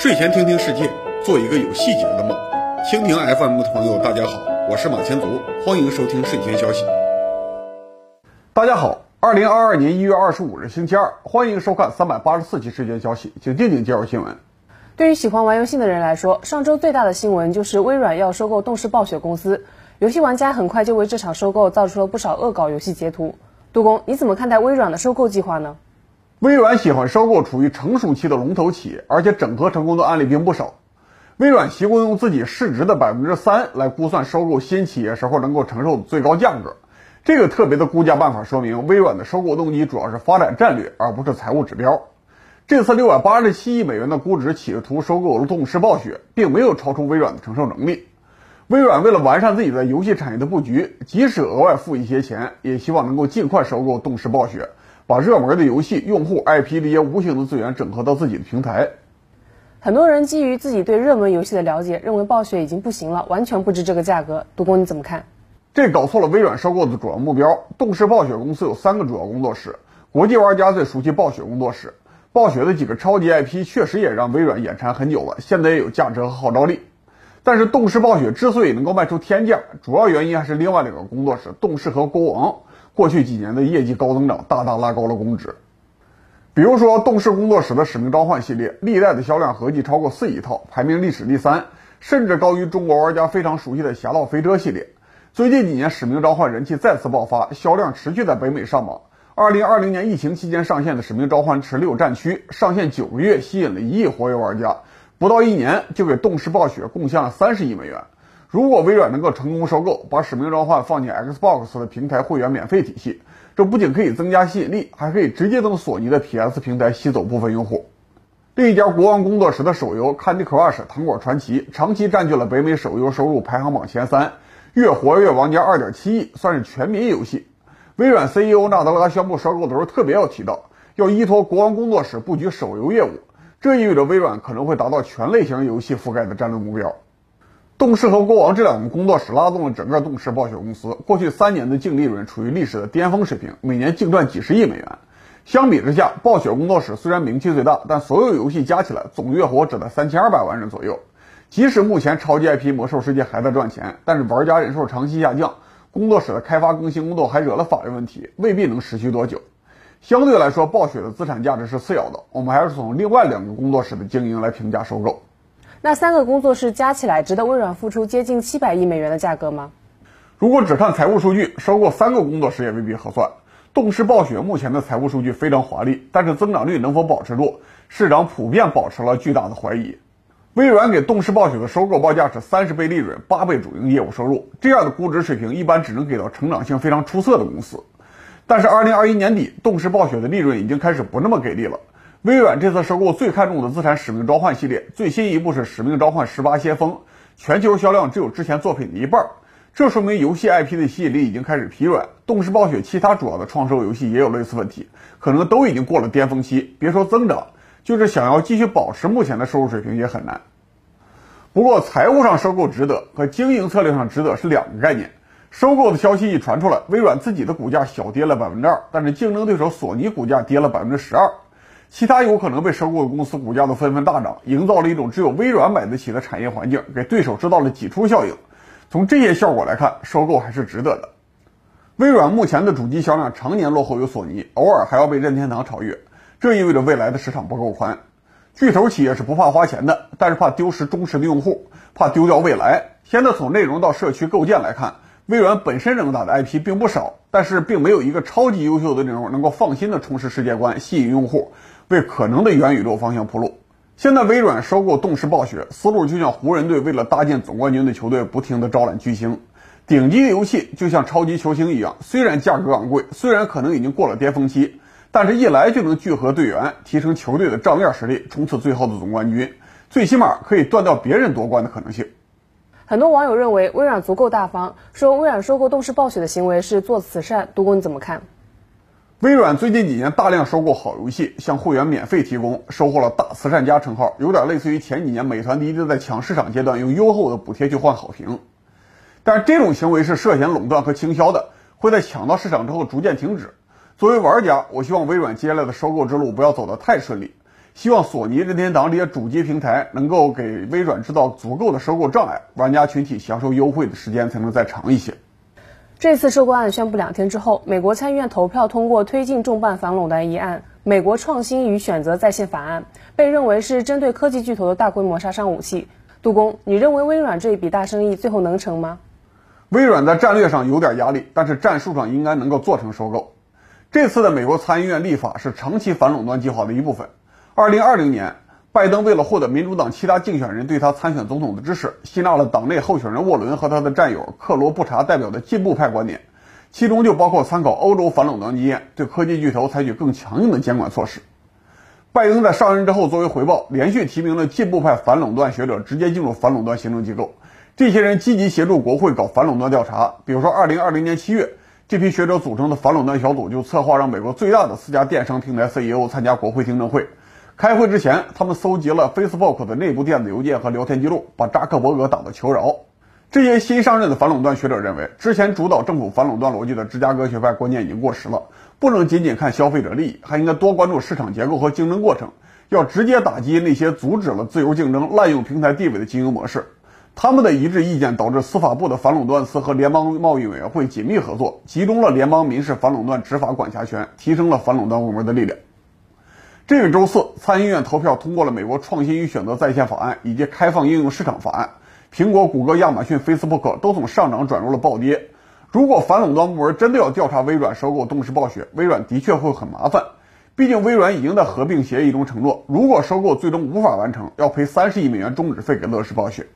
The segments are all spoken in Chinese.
睡前听听世界，做一个有细节的梦。蜻蜓 FM 的朋友，大家好，我是马前卒，欢迎收听睡前消息。大家好，二零二二年一月二十五日星期二，欢迎收看三百八十四期睡前消息，请静静介绍新闻。对于喜欢玩游戏的人来说，上周最大的新闻就是微软要收购动视暴雪公司。游戏玩家很快就为这场收购造出了不少恶搞游戏截图。杜工，你怎么看待微软的收购计划呢？微软喜欢收购处于成熟期的龙头企业，而且整合成功的案例并不少。微软习惯用自己市值的百分之三来估算收购新企业时候能够承受的最高价格。这个特别的估价办法说明，微软的收购动机主要是发展战略，而不是财务指标。这次六百八十七亿美元的估值企图收购了动视暴雪，并没有超出微软的承受能力。微软为了完善自己在游戏产业的布局，即使额外付一些钱，也希望能够尽快收购动视暴雪。把热门的游戏用户 IP 这些无形的资源整合到自己的平台。很多人基于自己对热门游戏的了解，认为暴雪已经不行了，完全不值这个价格。杜工你怎么看？这搞错了微软收购的主要目标。动视暴雪公司有三个主要工作室，国际玩家最熟悉暴雪工作室。暴雪的几个超级 IP 确实也让微软眼馋很久了，现在也有价值和号召力。但是动视暴雪之所以能够卖出天价，主要原因还是另外两个工作室动视和国王。过去几年的业绩高增长，大大拉高了工值。比如说，动视工作室的《使命召唤》系列，历代的销量合计超过四亿套，排名历史第三，甚至高于中国玩家非常熟悉的《侠盗飞车》系列。最近几年，《使命召唤》人气再次爆发，销量持续在北美上榜。二零二零年疫情期间上线的《使命召唤：十六战区》，上线九个月，吸引了一亿活跃玩家，不到一年就给动视暴雪贡献了三十亿美元。如果微软能够成功收购，把《使命召唤》放进 Xbox 的平台会员免费体系，这不仅可以增加吸引力，还可以直接从索尼的 PS 平台吸走部分用户。另一家国王工作室的手游《Candy Crush 糖果传奇》长期占据了北美手游收入排行榜前三，月活跃玩家2.7亿，算是全民游戏。微软 CEO 纳德拉宣布收购的时候特别要提到，要依托国王工作室布局手游业务，这意味着微软可能会达到全类型游戏覆盖的战略目标。动视和国王这两个工作室拉动了整个动视暴雪公司，过去三年的净利润处于历史的巅峰水平，每年净赚几十亿美元。相比之下，暴雪工作室虽然名气最大，但所有游戏加起来总月活只在三千二百万人左右。即使目前超级 IP《魔兽世界》还在赚钱，但是玩家人数长期下降，工作室的开发更新工作还惹了法律问题，未必能持续多久。相对来说，暴雪的资产价值是次要的，我们还是从另外两个工作室的经营来评价收购。那三个工作室加起来值得微软付出接近七百亿美元的价格吗？如果只看财务数据，收购三个工作室也未必合算。动视暴雪目前的财务数据非常华丽，但是增长率能否保持住，市场普遍保持了巨大的怀疑。微软给动视暴雪的收购报价是三十倍利润，八倍主营业务收入，这样的估值水平一般只能给到成长性非常出色的公司。但是二零二一年底，动视暴雪的利润已经开始不那么给力了。微软这次收购最看重的资产《使命召唤》系列，最新一部是《使命召唤：十八先锋》，全球销量只有之前作品的一半，这说明游戏 IP 的吸引力已经开始疲软。动视暴雪其他主要的创收游戏也有类似问题，可能都已经过了巅峰期，别说增长，就是想要继续保持目前的收入水平也很难。不过财务上收购值得和经营策略上值得是两个概念。收购的消息一传出来，微软自己的股价小跌了百分之二，但是竞争对手索尼股价跌了百分之十二。其他有可能被收购的公司股价都纷纷大涨，营造了一种只有微软买得起的产业环境，给对手制造了挤出效应。从这些效果来看，收购还是值得的。微软目前的主机销量常年落后于索尼，偶尔还要被任天堂超越，这意味着未来的市场不够宽。巨头企业是不怕花钱的，但是怕丢失忠实的用户，怕丢掉未来。现在从内容到社区构建来看，微软本身能打的 IP 并不少，但是并没有一个超级优秀的内容能够放心的充实世界观，吸引用户。为可能的元宇宙方向铺路。现在微软收购动视暴雪，思路就像湖人队为了搭建总冠军的球队，不停的招揽巨星。顶级的游戏就像超级球星一样，虽然价格昂贵，虽然可能已经过了巅峰期，但是一来就能聚合队员，提升球队的账面实力，冲刺最后的总冠军，最起码可以断掉别人夺冠的可能性。很多网友认为微软足够大方，说微软收购动视暴雪的行为是做慈善。杜工你怎么看？微软最近几年大量收购好游戏，向会员免费提供，收获了大慈善家称号，有点类似于前几年美团滴滴在抢市场阶段用优厚的补贴去换好评。但是这种行为是涉嫌垄断和倾销的，会在抢到市场之后逐渐停止。作为玩家，我希望微软接下来的收购之路不要走得太顺利。希望索尼、任天堂这些主机平台能够给微软制造足够的收购障碍，玩家群体享受优惠的时间才能再长一些。这次收购案宣布两天之后，美国参议院投票通过推进重办反垄断议案《美国创新与选择在线法案》，被认为是针对科技巨头的大规模杀伤武器。杜工，你认为微软这一笔大生意最后能成吗？微软在战略上有点压力，但是战术上应该能够做成收购。这次的美国参议院立法是长期反垄断计划的一部分。二零二零年，拜登为了获得民主党其他竞选人对他参选总统的支持，吸纳了党内候选人沃伦和他的战友克罗布查代表的进步派观点，其中就包括参考欧洲反垄断经验，对科技巨头采取更强硬的监管措施。拜登在上任之后，作为回报，连续提名了进步派反垄断学者直接进入反垄断行政机构，这些人积极协助国会搞反垄断调查。比如说，二零二零年七月。这批学者组成的反垄断小组就策划让美国最大的四家电商平台 CEO 参加国会听证会。开会之前，他们搜集了 Facebook 的内部电子邮件和聊天记录，把扎克伯格打到求饶。这些新上任的反垄断学者认为，之前主导政府反垄断逻辑的芝加哥学派观念已经过时了，不能仅仅看消费者利益，还应该多关注市场结构和竞争过程，要直接打击那些阻止了自由竞争、滥用平台地位的经营模式。他们的一致意见导致司法部的反垄断司和联邦贸易委员会紧密合作，集中了联邦民事反垄断执法管辖权，提升了反垄断部门的力量。这个周四，参议院投票通过了《美国创新与选择在线法案》以及《开放应用市场法案》，苹果、谷歌、亚马逊、Facebook 都从上涨转入了暴跌。如果反垄断部门真的要调查微软收购动视暴雪，微软的确会很麻烦。毕竟微软已经在合并协议中承诺，如果收购最终无法完成，要赔三十亿美元终止费给乐视暴雪。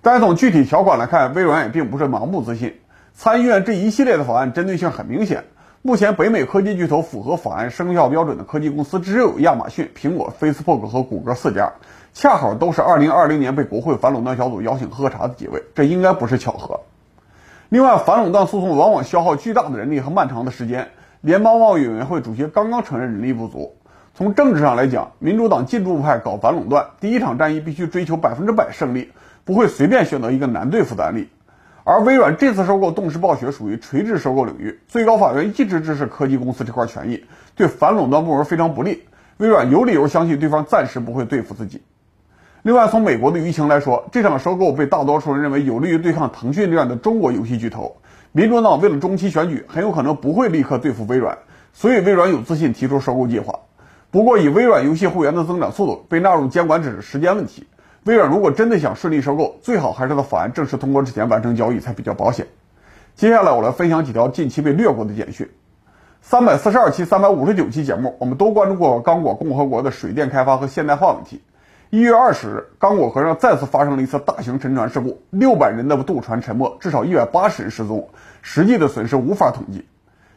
但从具体条款来看，微软也并不是盲目自信。参议院这一系列的法案针对性很明显。目前北美科技巨头符合法案生效标准的科技公司只有亚马逊、苹果、Facebook 和谷歌四家，恰好都是2020年被国会反垄断小组邀请喝茶的几位，这应该不是巧合。另外，反垄断诉讼往往消耗巨大的人力和漫长的时间。联邦贸易委员会主席刚刚承认人力不足。从政治上来讲，民主党进步派搞反垄断，第一场战役必须追求百分之百胜利。不会随便选择一个难对付的案例，而微软这次收购动视暴雪属于垂直收购领域，最高法院一直支持科技公司这块权益，对反垄断部门非常不利。微软有理由相信对方暂时不会对付自己。另外，从美国的舆情来说，这场收购被大多数人认为有利于对抗腾讯这样的中国游戏巨头。民主党为了中期选举，很有可能不会立刻对付微软，所以微软有自信提出收购计划。不过，以微软游戏会员的增长速度，被纳入监管只是时间问题。微软如果真的想顺利收购，最好还是在法案正式通过之前完成交易才比较保险。接下来我来分享几条近期被略过的简讯。三百四十二期、三百五十九期节目，我们都关注过刚果共和国的水电开发和现代化问题。一月二十日，刚果河上再次发生了一次大型沉船事故，六百人的渡船沉没，至少一百八十人失踪，实际的损失无法统计。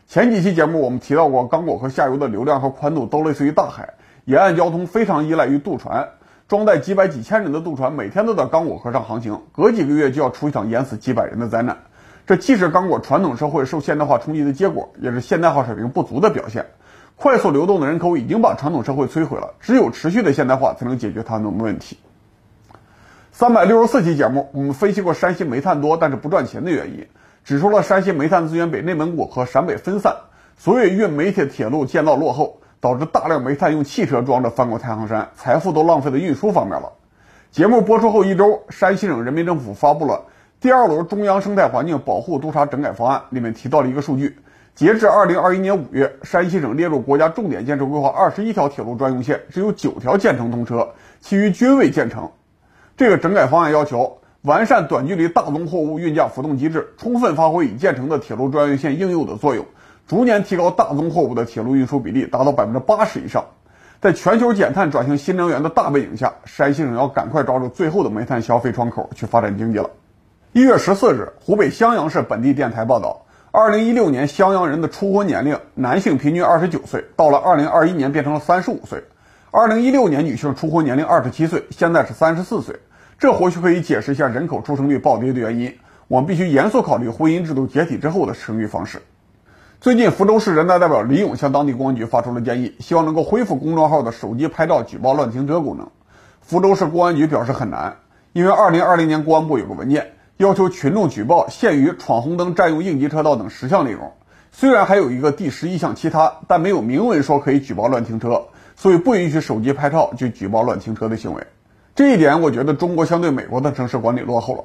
前几期节目我们提到过，刚果河下游的流量和宽度都类似于大海，沿岸交通非常依赖于渡船。装载几百几千人的渡船每天都在刚果河上航行，隔几个月就要出一场淹死几百人的灾难。这既是刚果传统社会受现代化冲击的结果，也是现代化水平不足的表现。快速流动的人口已经把传统社会摧毁了，只有持续的现代化才能解决他们的问题。三百六十四期节目，我们分析过山西煤炭多但是不赚钱的原因，指出了山西煤炭资源被内蒙古和陕北分散，所以运煤铁铁路建造落后。导致大量煤炭用汽车装着翻过太行山，财富都浪费在运输方面了。节目播出后一周，山西省人民政府发布了第二轮中央生态环境保护督查整改方案，里面提到了一个数据：截至二零二一年五月，山西省列入国家重点建设规划二十一条铁路专用线，只有九条建成通车，其余均未建成。这个整改方案要求完善短距离大宗货物运价浮动机制，充分发挥已建成的铁路专用线应有的作用。逐年提高大宗货物的铁路运输比例，达到百分之八十以上。在全球减碳转型新能源的大背景下，山西省要赶快抓住最后的煤炭消费窗口去发展经济了。一月十四日，湖北襄阳市本地电台报道，二零一六年襄阳人的初婚年龄，男性平均二十九岁，到了二零二一年变成了三十五岁。二零一六年女性初婚年龄二十七岁，现在是三十四岁。这或许可以解释一下人口出生率暴跌的原因。我们必须严肃考虑婚姻制度解体之后的生育方式。最近，福州市人大代表李勇向当地公安局发出了建议，希望能够恢复公众号的手机拍照举报乱停车功能。福州市公安局表示很难，因为2020年公安部有个文件要求群众举报限于闯红灯、占用应急车道等十项内容。虽然还有一个第十一项其他，但没有明文说可以举报乱停车，所以不允许手机拍照就举报乱停车的行为。这一点，我觉得中国相对美国的城市管理落后了。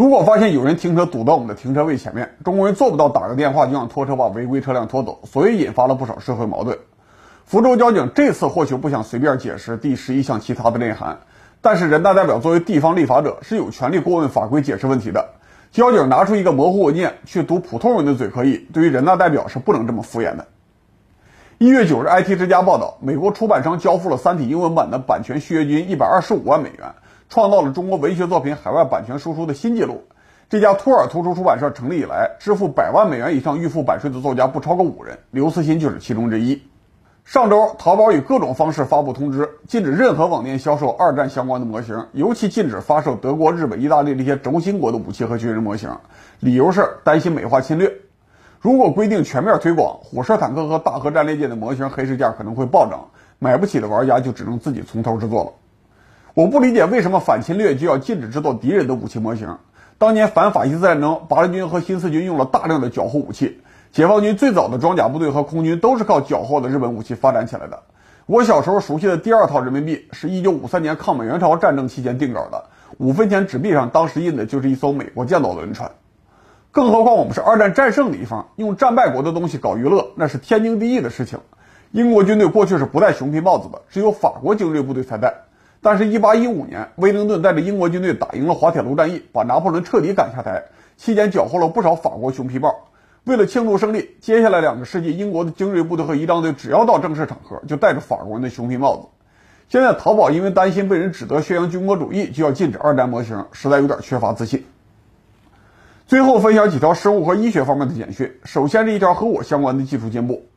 如果发现有人停车堵到我们的停车位前面，中国人做不到打个电话就让拖车把违规车辆拖走，所以引发了不少社会矛盾。福州交警这次或许不想随便解释第十一项其他的内涵，但是人大代表作为地方立法者是有权利过问法规解释问题的。交警拿出一个模糊文件去堵普通人的嘴可以，对于人大代表是不能这么敷衍的。一月九日，IT 之家报道，美国出版商交付了《三体》英文版的版权续约金一百二十五万美元，创造了中国文学作品海外版权输出的新纪录。这家托尔图书出版社成立以来，支付百万美元以上预付版税的作家不超过五人，刘慈欣就是其中之一。上周，淘宝以各种方式发布通知，禁止任何网店销售二战相关的模型，尤其禁止发售德国、日本、意大利这些轴心国的武器和军人模型，理由是担心美化侵略。如果规定全面推广，火车坦克和大核战列舰的模型黑市价可能会暴涨，买不起的玩家就只能自己从头制作了。我不理解为什么反侵略就要禁止制造敌人的武器模型。当年反法西斯战争，八路军和新四军用了大量的缴获武器，解放军最早的装甲部队和空军都是靠缴获的日本武器发展起来的。我小时候熟悉的第二套人民币是一九五三年抗美援朝战争期间定稿的，五分钱纸币上当时印的就是一艘美国建造的轮船。更何况我们是二战战胜的一方，用战败国的东西搞娱乐，那是天经地义的事情。英国军队过去是不戴熊皮帽子的，只有法国精锐部队才戴。但是1815年，威灵顿带着英国军队打赢了滑铁卢战役，把拿破仑彻底赶下台，期间缴获了不少法国熊皮帽。为了庆祝胜利，接下来两个世纪，英国的精锐部队和仪仗队只要到正式场合，就戴着法国人的熊皮帽子。现在淘宝因为担心被人指责宣扬军国主义，就要禁止二战模型，实在有点缺乏自信。最后分享几条生物和医学方面的简讯。首先是一条和我相关的技术进步。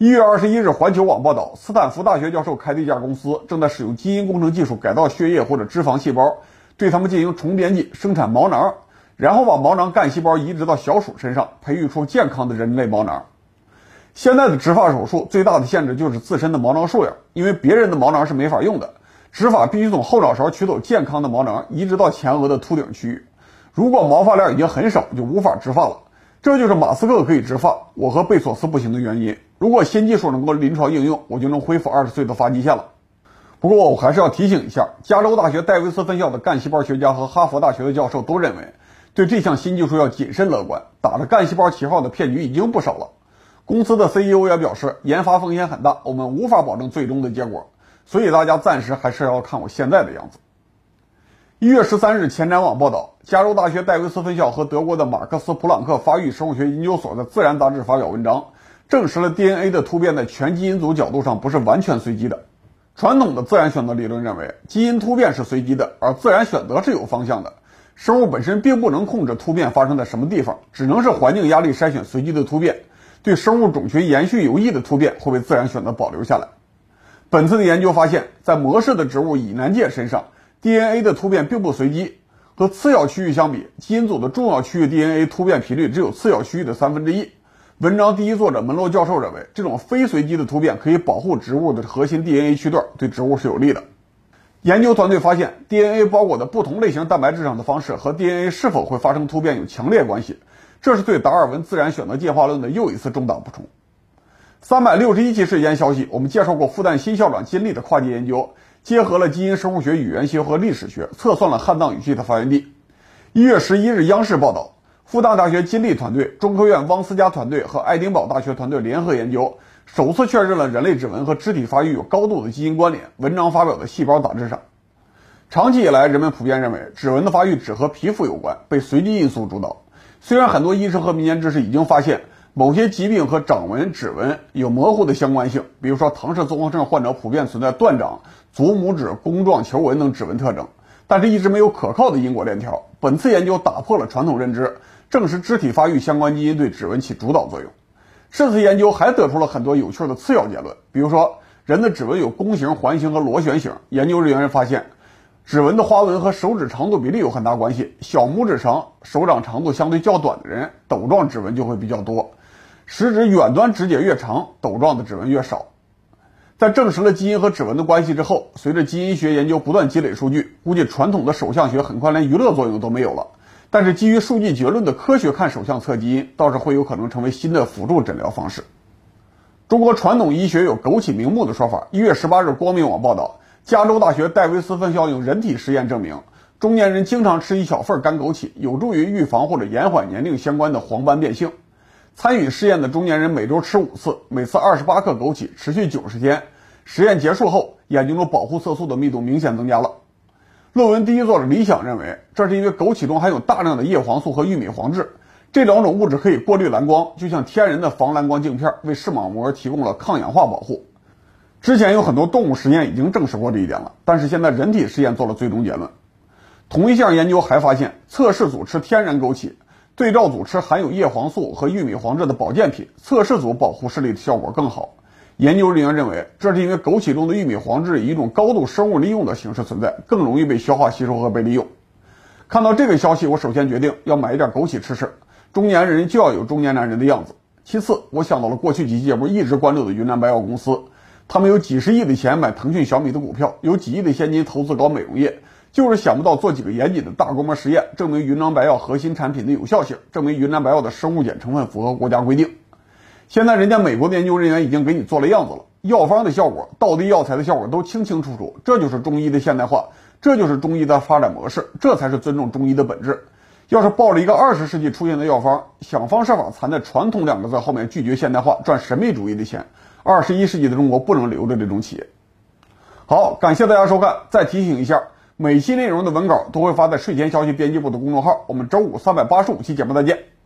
一月二十一日，环球网报道，斯坦福大学教授开的一家公司正在使用基因工程技术改造血液或者脂肪细胞，对它们进行重编辑，生产毛囊，然后把毛囊干细胞移植到小鼠身上，培育出健康的人类毛囊。现在的植发手术最大的限制就是自身的毛囊数量，因为别人的毛囊是没法用的，植发必须从后脑勺取走健康的毛囊，移植到前额的秃顶区域。如果毛发量已经很少，就无法植发了。这就是马斯克可以植发，我和贝索斯不行的原因。如果新技术能够临床应用，我就能恢复二十岁的发际线了。不过我还是要提醒一下，加州大学戴维斯分校的干细胞学家和哈佛大学的教授都认为，对这项新技术要谨慎乐观。打着干细胞旗号的骗局已经不少了。公司的 CEO 也表示，研发风险很大，我们无法保证最终的结果，所以大家暂时还是要看我现在的样子。一月十三日，前瞻网报道，加州大学戴维斯分校和德国的马克思普朗克发育生物学研究所的《自然》杂志发表文章，证实了 DNA 的突变在全基因组角度上不是完全随机的。传统的自然选择理论认为，基因突变是随机的，而自然选择是有方向的。生物本身并不能控制突变发生在什么地方，只能是环境压力筛选随机的突变。对生物种群延续有益的突变会被自然选择保留下来。本次的研究发现，在模式的植物以南芥身上。DNA 的突变并不随机，和次要区域相比，基因组的重要区域 DNA 突变频率只有次要区域的三分之一。文章第一作者门罗教授认为，这种非随机的突变可以保护植物的核心 DNA 区段，对植物是有利的。研究团队发现，DNA 包裹的不同类型蛋白质上的方式和 DNA 是否会发生突变有强烈关系，这是对达尔文自然选择进化论的又一次重大补充。三百六十一期时间消息，我们介绍过复旦新校长金立的跨界研究。结合了基因生物学、语言学和历史学，测算了汉藏语系的发源地。一月十一日，央视报道，复旦大学金立团队、中科院汪思佳团队和爱丁堡大学团队联合研究，首次确认了人类指纹和肢体发育有高度的基因关联。文章发表在《细胞》杂志上。长期以来，人们普遍认为指纹的发育只和皮肤有关，被随机因素主导。虽然很多医生和民间知识已经发现某些疾病和掌纹、指纹有模糊的相关性，比如说唐氏综合症患者普遍存在断掌。足拇指弓状球纹等指纹特征，但是一直没有可靠的因果链条。本次研究打破了传统认知，证实肢体发育相关基因对指纹起主导作用。这次研究还得出了很多有趣的次要结论，比如说人的指纹有弓形、环形和螺旋形。研究人员发现，指纹的花纹和手指长度比例有很大关系。小拇指长、手掌长度相对较短的人，斗状指纹就会比较多；食指远端指节越长，斗状的指纹越少。在证实了基因和指纹的关系之后，随着基因学研究不断积累数据，估计传统的手相学很快连娱乐作用都没有了。但是基于数据结论的科学看手相测基因，倒是会有可能成为新的辅助诊疗方式。中国传统医学有“枸杞明目”的说法。一月十八日，光明网报道，加州大学戴维斯分校用人体实验证明，中年人经常吃一小份干枸杞，有助于预防或者延缓年龄相关的黄斑变性。参与试验的中年人每周吃五次，每次二十八克枸杞，持续九十天。实验结束后，眼睛中保护色素的密度明显增加了。论文第一作者李想认为，这是因为枸杞中含有大量的叶黄素和玉米黄质，这两种物质可以过滤蓝光，就像天然的防蓝光镜片，为视网膜提供了抗氧化保护。之前有很多动物实验已经证实过这一点了，但是现在人体实验做了最终结论。同一项研究还发现，测试组吃天然枸杞。对照组吃含有叶黄素和玉米黄质的保健品，测试组保护视力的效果更好。研究人员认为，这是因为枸杞中的玉米黄质以一种高度生物利用的形式存在，更容易被消化吸收和被利用。看到这个消息，我首先决定要买一点枸杞吃吃。中年人就要有中年男人的样子。其次，我想到了过去几期节目一直关注的云南白药公司，他们有几十亿的钱买腾讯、小米的股票，有几亿的现金投资搞美容业。就是想不到做几个严谨的大规模实验，证明云南白药核心产品的有效性，证明云南白药的生物碱成分符合国家规定。现在人家美国研究人员已经给你做了样子了，药方的效果、道地药材的效果都清清楚楚，这就是中医的现代化，这就是中医的发展模式，这才是尊重中医的本质。要是抱着一个二十世纪出现的药方，想方设法藏在传统两个字后面，拒绝现代化，赚神秘主义的钱，二十一世纪的中国不能留着这种企业。好，感谢大家收看，再提醒一下。每期内容的文稿都会发在睡前消息编辑部的公众号。我们周五三百八十五期节目再见。